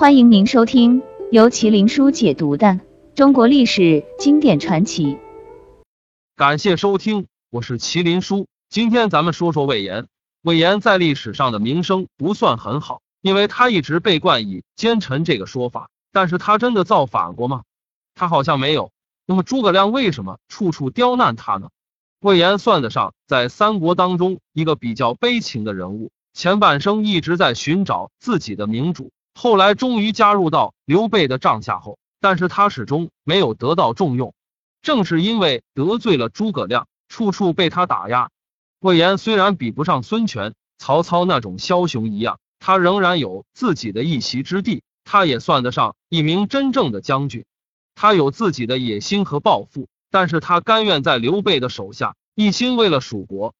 欢迎您收听由麒麟书解读的中国历史经典传奇。感谢收听，我是麒麟书。今天咱们说说魏延。魏延在历史上的名声不算很好，因为他一直被冠以奸臣这个说法。但是他真的造反过吗？他好像没有。那么诸葛亮为什么处处刁难他呢？魏延算得上在三国当中一个比较悲情的人物，前半生一直在寻找自己的明主。后来终于加入到刘备的帐下后，但是他始终没有得到重用。正是因为得罪了诸葛亮，处处被他打压。魏延虽然比不上孙权、曹操那种枭雄一样，他仍然有自己的一席之地。他也算得上一名真正的将军。他有自己的野心和抱负，但是他甘愿在刘备的手下，一心为了蜀国。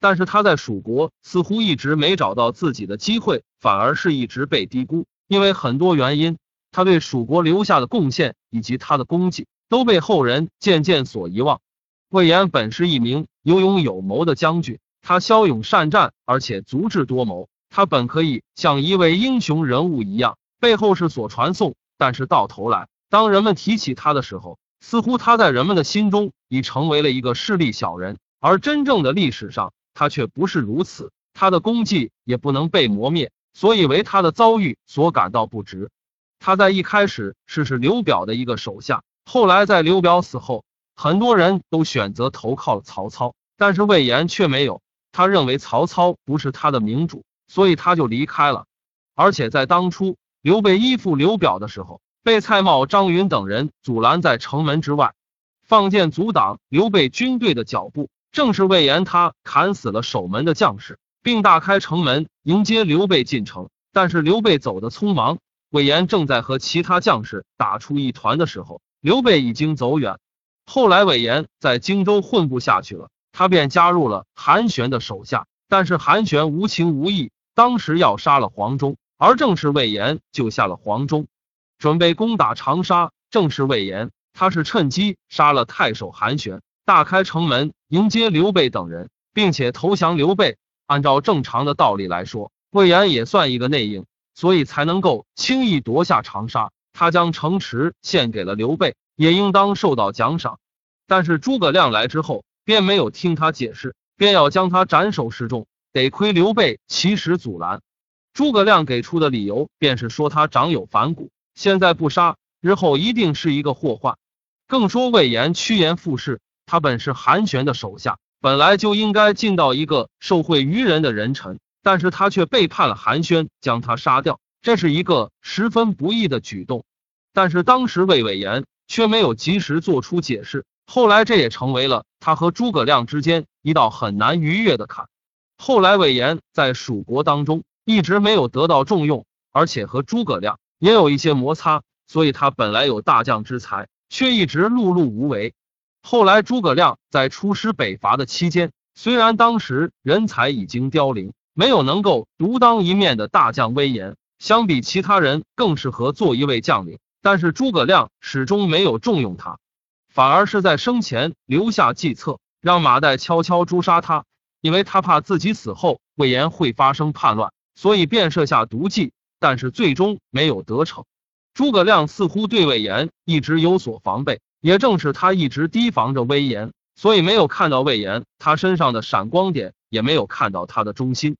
但是他在蜀国似乎一直没找到自己的机会，反而是一直被低估。因为很多原因，他对蜀国留下的贡献以及他的功绩都被后人渐渐所遗忘。魏延本是一名有勇有谋的将军，他骁勇善战，而且足智多谋。他本可以像一位英雄人物一样被后世所传颂，但是到头来，当人们提起他的时候，似乎他在人们的心中已成为了一个势利小人。而真正的历史上，他却不是如此，他的功绩也不能被磨灭。所以为他的遭遇所感到不值。他在一开始是是刘表的一个手下，后来在刘表死后，很多人都选择投靠曹操，但是魏延却没有。他认为曹操不是他的明主，所以他就离开了。而且在当初刘备依附刘表的时候，被蔡瑁、张允等人阻拦在城门之外，放箭阻挡刘备军队的脚步。正是魏延他砍死了守门的将士。并大开城门迎接刘备进城，但是刘备走得匆忙，魏延正在和其他将士打出一团的时候，刘备已经走远。后来魏延在荆州混不下去了，他便加入了韩玄的手下，但是韩玄无情无义，当时要杀了黄忠，而正是魏延救下了黄忠，准备攻打长沙。正是魏延，他是趁机杀了太守韩玄，大开城门迎接刘备等人，并且投降刘备。按照正常的道理来说，魏延也算一个内应，所以才能够轻易夺下长沙。他将城池献给了刘备，也应当受到奖赏。但是诸葛亮来之后，便没有听他解释，便要将他斩首示众。得亏刘备及时阻拦，诸葛亮给出的理由便是说他长有反骨，现在不杀，日后一定是一个祸患。更说魏延趋炎附势，他本是韩玄的手下。本来就应该尽到一个受贿于人的人臣，但是他却背叛了韩宣，将他杀掉，这是一个十分不义的举动。但是当时魏伟言却没有及时做出解释，后来这也成为了他和诸葛亮之间一道很难逾越的坎。后来魏延在蜀国当中一直没有得到重用，而且和诸葛亮也有一些摩擦，所以他本来有大将之才，却一直碌碌无为。后来，诸葛亮在出师北伐的期间，虽然当时人才已经凋零，没有能够独当一面的大将威严，相比其他人更适合做一位将领，但是诸葛亮始终没有重用他，反而是在生前留下计策，让马岱悄悄诛杀他，因为他怕自己死后魏延会发生叛乱，所以便设下毒计，但是最终没有得逞。诸葛亮似乎对魏延一直有所防备。也正是他一直提防着魏延，所以没有看到魏延他身上的闪光点，也没有看到他的忠心。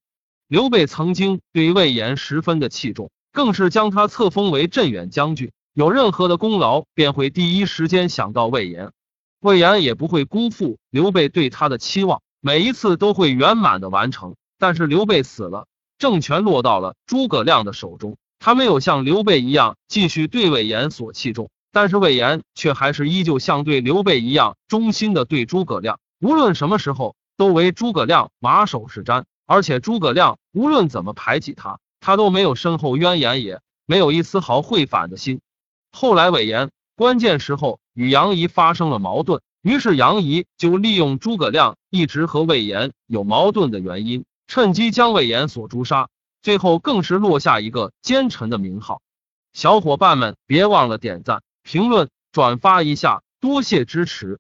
刘备曾经对魏延十分的器重，更是将他册封为镇远将军。有任何的功劳，便会第一时间想到魏延。魏延也不会辜负刘备对他的期望，每一次都会圆满的完成。但是刘备死了，政权落到了诸葛亮的手中，他没有像刘备一样继续对魏延所器重。但是魏延却还是依旧像对刘备一样忠心的对诸葛亮，无论什么时候都为诸葛亮马首是瞻，而且诸葛亮无论怎么排挤他，他都没有身后冤言，也没有一丝毫会反的心。后来魏延关键时候与杨仪发生了矛盾，于是杨仪就利用诸葛亮一直和魏延有矛盾的原因，趁机将魏延所诛杀，最后更是落下一个奸臣的名号。小伙伴们别忘了点赞。评论转发一下，多谢支持。